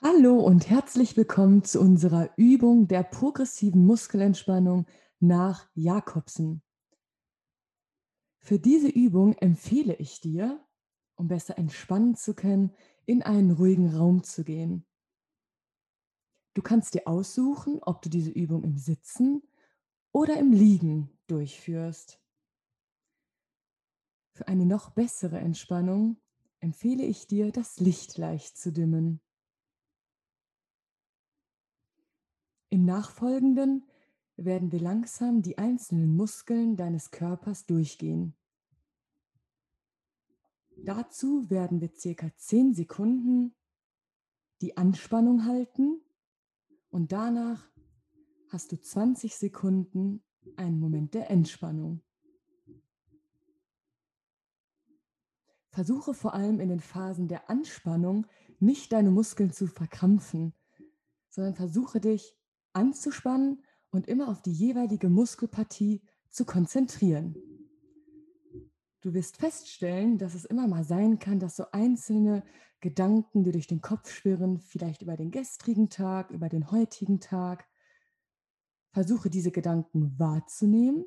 Hallo und herzlich willkommen zu unserer Übung der progressiven Muskelentspannung nach Jakobsen. Für diese Übung empfehle ich dir, um besser entspannen zu können, in einen ruhigen Raum zu gehen. Du kannst dir aussuchen, ob du diese Übung im Sitzen oder im Liegen durchführst. Für eine noch bessere Entspannung empfehle ich dir, das Licht leicht zu dimmen. Im Nachfolgenden werden wir langsam die einzelnen Muskeln deines Körpers durchgehen. Dazu werden wir circa 10 Sekunden die Anspannung halten und danach hast du 20 Sekunden einen Moment der Entspannung. Versuche vor allem in den Phasen der Anspannung nicht deine Muskeln zu verkrampfen, sondern versuche dich anzuspannen und immer auf die jeweilige Muskelpartie zu konzentrieren. Du wirst feststellen, dass es immer mal sein kann, dass so einzelne Gedanken, die durch den Kopf schwirren, vielleicht über den gestrigen Tag, über den heutigen Tag. Versuche diese Gedanken wahrzunehmen,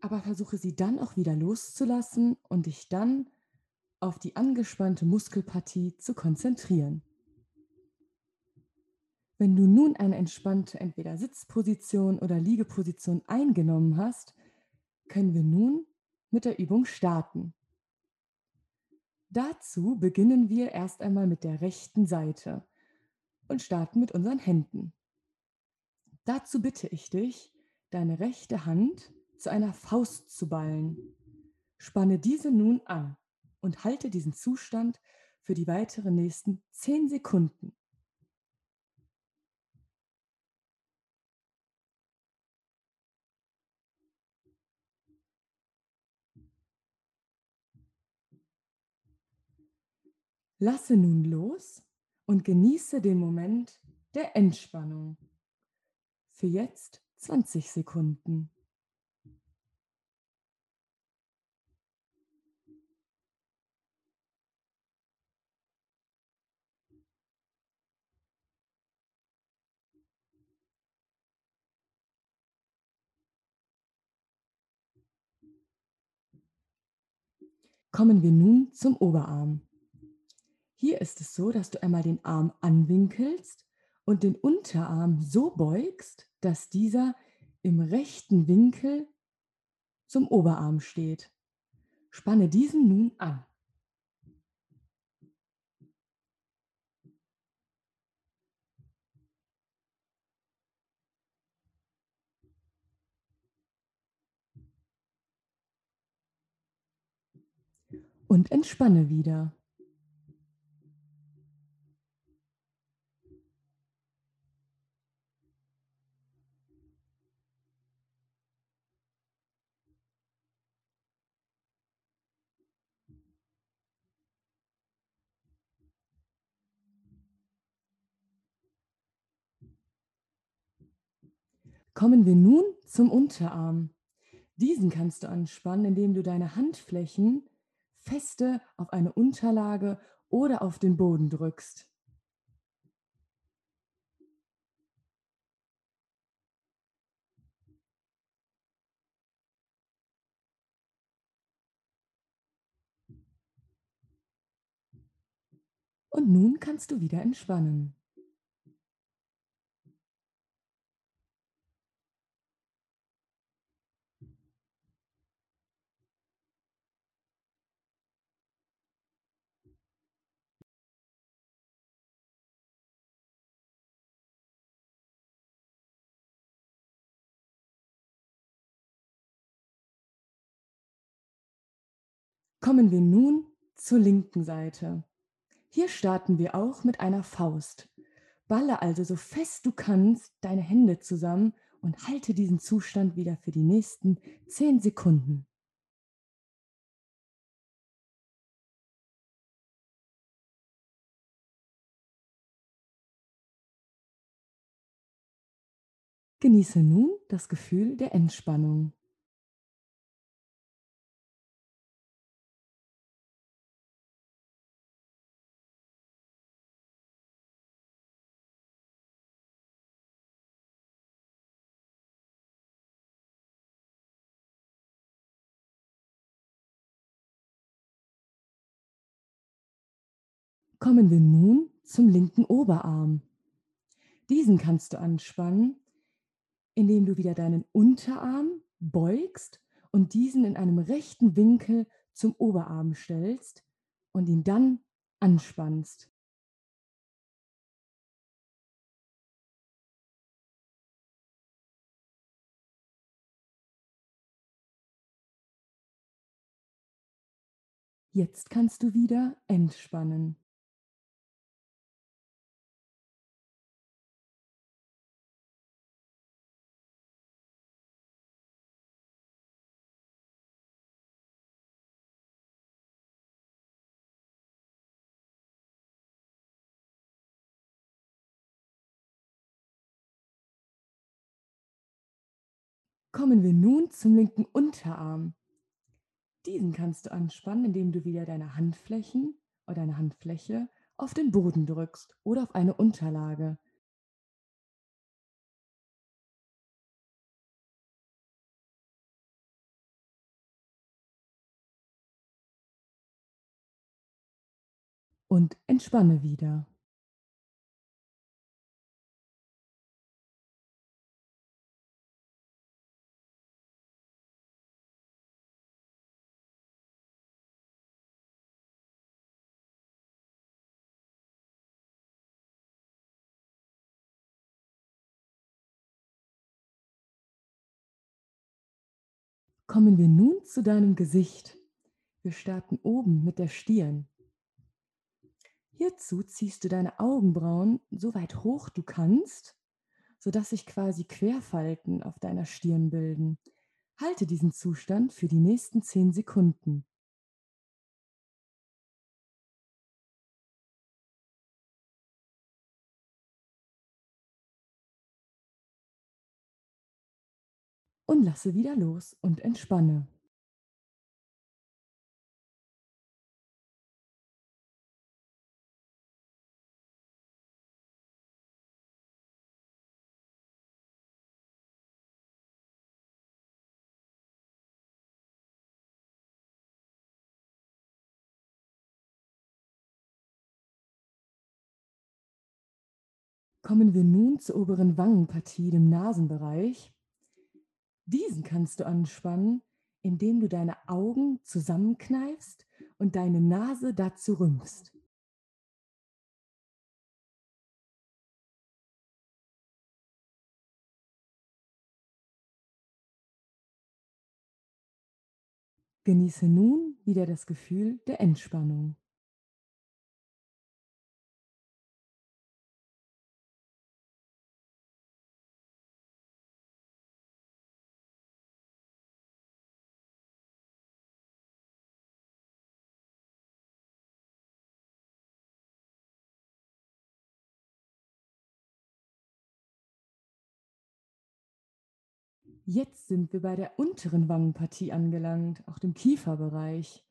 aber versuche sie dann auch wieder loszulassen und dich dann auf die angespannte Muskelpartie zu konzentrieren. Wenn du nun eine entspannte entweder Sitzposition oder Liegeposition eingenommen hast, können wir nun mit der Übung starten. Dazu beginnen wir erst einmal mit der rechten Seite und starten mit unseren Händen. Dazu bitte ich dich, deine rechte Hand zu einer Faust zu ballen. Spanne diese nun an und halte diesen Zustand für die weiteren nächsten 10 Sekunden. Lasse nun los und genieße den Moment der Entspannung. Für jetzt 20 Sekunden. Kommen wir nun zum Oberarm. Hier ist es so, dass du einmal den Arm anwinkelst und den Unterarm so beugst, dass dieser im rechten Winkel zum Oberarm steht. Spanne diesen nun an. Und entspanne wieder. Kommen wir nun zum Unterarm. Diesen kannst du anspannen, indem du deine Handflächen feste auf eine Unterlage oder auf den Boden drückst. Und nun kannst du wieder entspannen. Kommen wir nun zur linken Seite. Hier starten wir auch mit einer Faust. Balle also so fest du kannst deine Hände zusammen und halte diesen Zustand wieder für die nächsten 10 Sekunden. Genieße nun das Gefühl der Entspannung. Kommen wir nun zum linken Oberarm. Diesen kannst du anspannen, indem du wieder deinen Unterarm beugst und diesen in einem rechten Winkel zum Oberarm stellst und ihn dann anspannst. Jetzt kannst du wieder entspannen. Kommen wir nun zum linken Unterarm. Diesen kannst du anspannen, indem du wieder deine Handflächen oder deine Handfläche auf den Boden drückst oder auf eine Unterlage. Und entspanne wieder. Kommen wir nun zu deinem Gesicht. Wir starten oben mit der Stirn. Hierzu ziehst du deine Augenbrauen so weit hoch du kannst, sodass sich quasi Querfalten auf deiner Stirn bilden. Halte diesen Zustand für die nächsten 10 Sekunden. Und lasse wieder los und entspanne. Kommen wir nun zur oberen Wangenpartie, dem Nasenbereich. Diesen kannst du anspannen, indem du deine Augen zusammenkneifst und deine Nase dazu rümpfst. Genieße nun wieder das Gefühl der Entspannung. Jetzt sind wir bei der unteren Wangenpartie angelangt, auch dem Kieferbereich.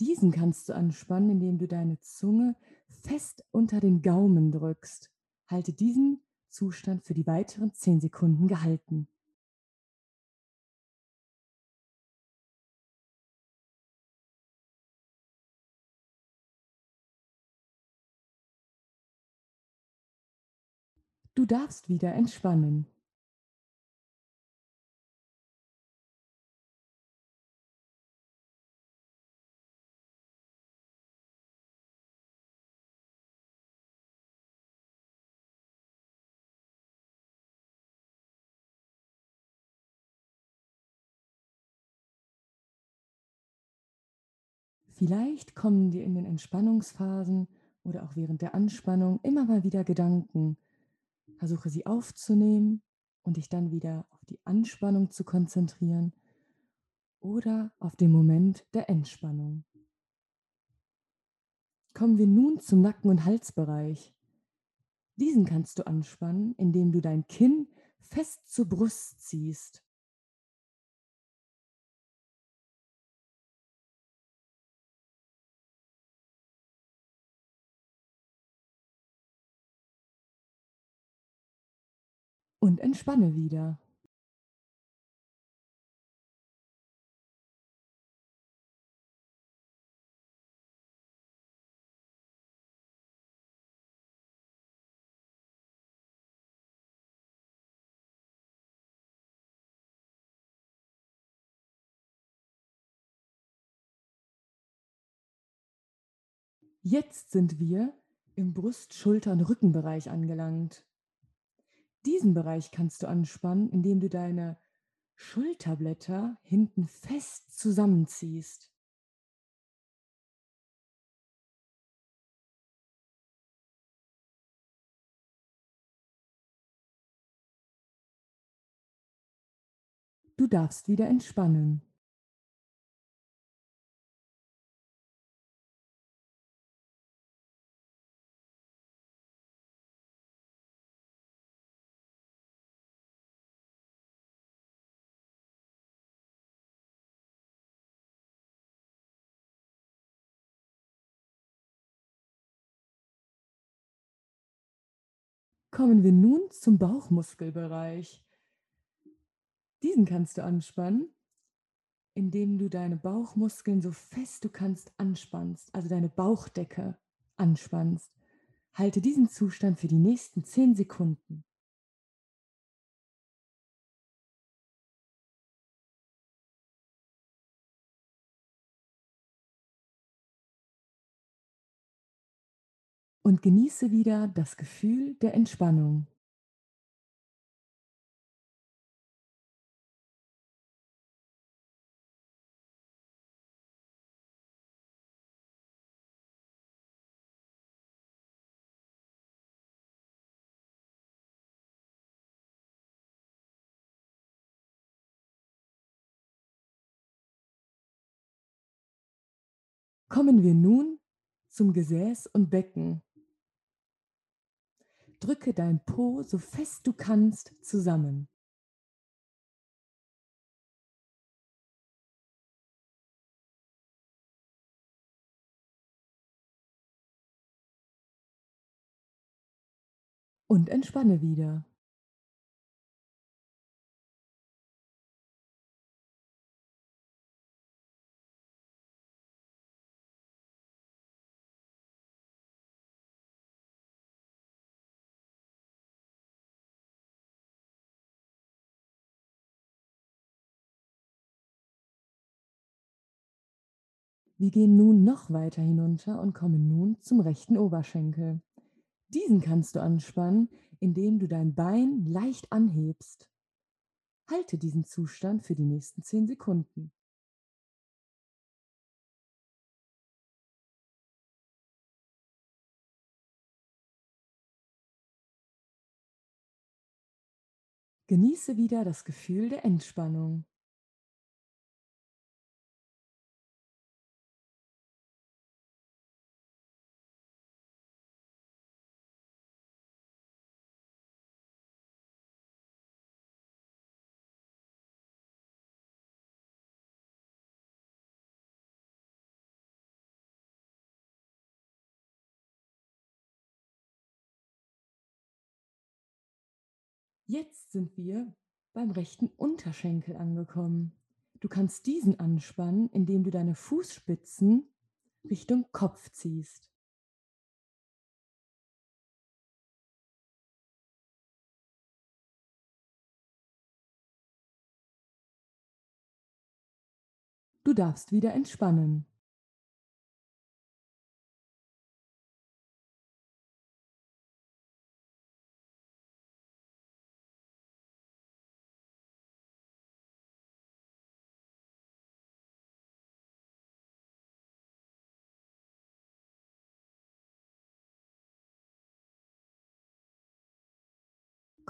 Diesen kannst du anspannen, indem du deine Zunge fest unter den Gaumen drückst. Halte diesen Zustand für die weiteren 10 Sekunden gehalten. Du darfst wieder entspannen. Vielleicht kommen dir in den Entspannungsphasen oder auch während der Anspannung immer mal wieder Gedanken. Versuche sie aufzunehmen und dich dann wieder auf die Anspannung zu konzentrieren oder auf den Moment der Entspannung. Kommen wir nun zum Nacken- und Halsbereich. Diesen kannst du anspannen, indem du dein Kinn fest zur Brust ziehst. und entspanne wieder. Jetzt sind wir im Brust-, Schultern-, Rückenbereich angelangt. Diesen Bereich kannst du anspannen, indem du deine Schulterblätter hinten fest zusammenziehst. Du darfst wieder entspannen. Kommen wir nun zum Bauchmuskelbereich. Diesen kannst du anspannen, indem du deine Bauchmuskeln so fest du kannst anspannst, also deine Bauchdecke anspannst. Halte diesen Zustand für die nächsten 10 Sekunden. Und genieße wieder das Gefühl der Entspannung. Kommen wir nun zum Gesäß und Becken. Drücke dein Po so fest du kannst zusammen. Und entspanne wieder. Wir gehen nun noch weiter hinunter und kommen nun zum rechten Oberschenkel. Diesen kannst du anspannen, indem du dein Bein leicht anhebst. Halte diesen Zustand für die nächsten 10 Sekunden. Genieße wieder das Gefühl der Entspannung. Jetzt sind wir beim rechten Unterschenkel angekommen. Du kannst diesen anspannen, indem du deine Fußspitzen Richtung Kopf ziehst. Du darfst wieder entspannen.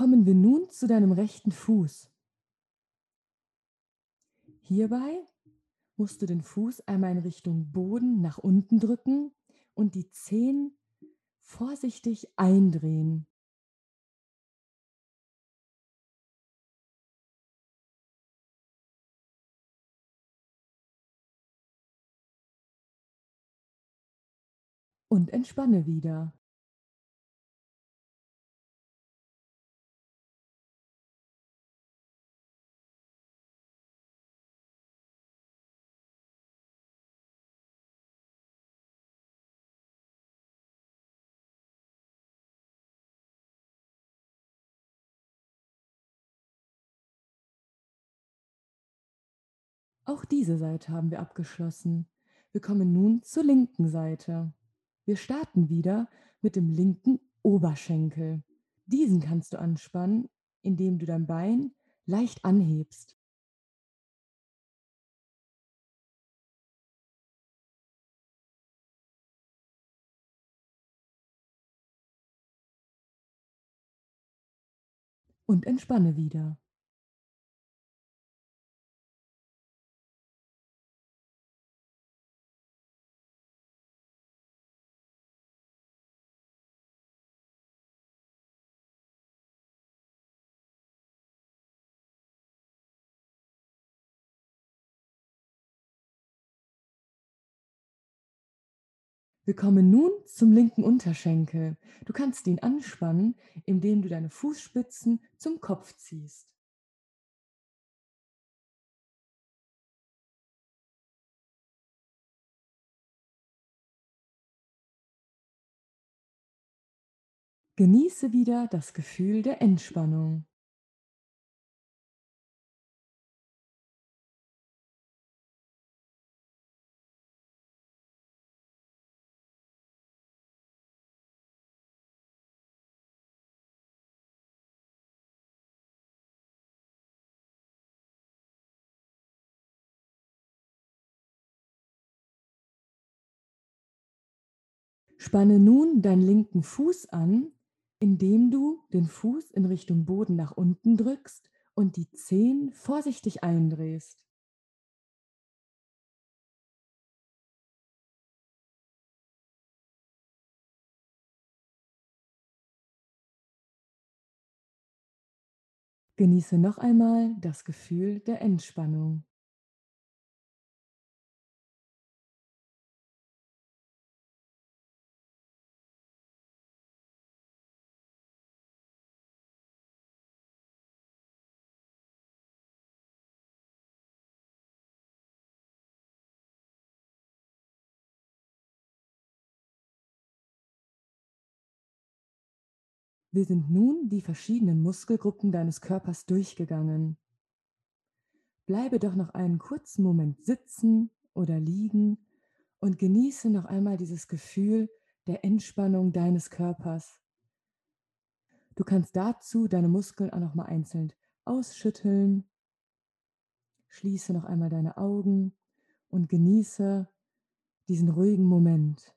Kommen wir nun zu deinem rechten Fuß. Hierbei musst du den Fuß einmal in Richtung Boden nach unten drücken und die Zehen vorsichtig eindrehen. Und entspanne wieder. Auch diese Seite haben wir abgeschlossen. Wir kommen nun zur linken Seite. Wir starten wieder mit dem linken Oberschenkel. Diesen kannst du anspannen, indem du dein Bein leicht anhebst. Und entspanne wieder. Wir kommen nun zum linken Unterschenkel. Du kannst ihn anspannen, indem du deine Fußspitzen zum Kopf ziehst. Genieße wieder das Gefühl der Entspannung. Spanne nun deinen linken Fuß an, indem du den Fuß in Richtung Boden nach unten drückst und die Zehen vorsichtig eindrehst. Genieße noch einmal das Gefühl der Entspannung. Wir sind nun die verschiedenen Muskelgruppen deines Körpers durchgegangen. Bleibe doch noch einen kurzen Moment sitzen oder liegen und genieße noch einmal dieses Gefühl der Entspannung deines Körpers. Du kannst dazu deine Muskeln auch noch mal einzeln ausschütteln. Schließe noch einmal deine Augen und genieße diesen ruhigen Moment.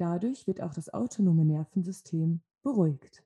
Dadurch wird auch das autonome Nervensystem beruhigt.